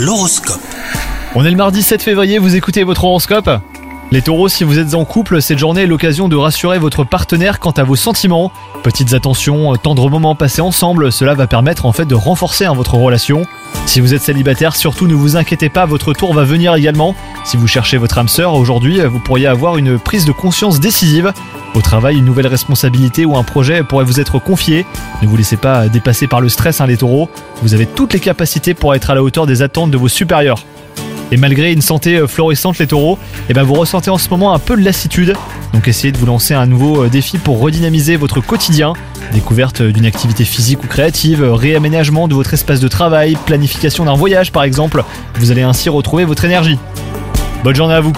L'horoscope. On est le mardi 7 février, vous écoutez votre horoscope les taureaux, si vous êtes en couple, cette journée est l'occasion de rassurer votre partenaire quant à vos sentiments. Petites attentions, tendres moments passés ensemble, cela va permettre en fait de renforcer hein, votre relation. Si vous êtes célibataire, surtout ne vous inquiétez pas, votre tour va venir également. Si vous cherchez votre âme sœur aujourd'hui, vous pourriez avoir une prise de conscience décisive. Au travail, une nouvelle responsabilité ou un projet pourrait vous être confié. Ne vous laissez pas dépasser par le stress, hein, les taureaux. Vous avez toutes les capacités pour être à la hauteur des attentes de vos supérieurs. Et malgré une santé euh, florissante, les taureaux, eh ben vous ressentez en ce moment un peu de lassitude. Donc essayez de vous lancer un nouveau euh, défi pour redynamiser votre quotidien. Découverte d'une activité physique ou créative, réaménagement de votre espace de travail, planification d'un voyage par exemple. Vous allez ainsi retrouver votre énergie. Bonne journée à vous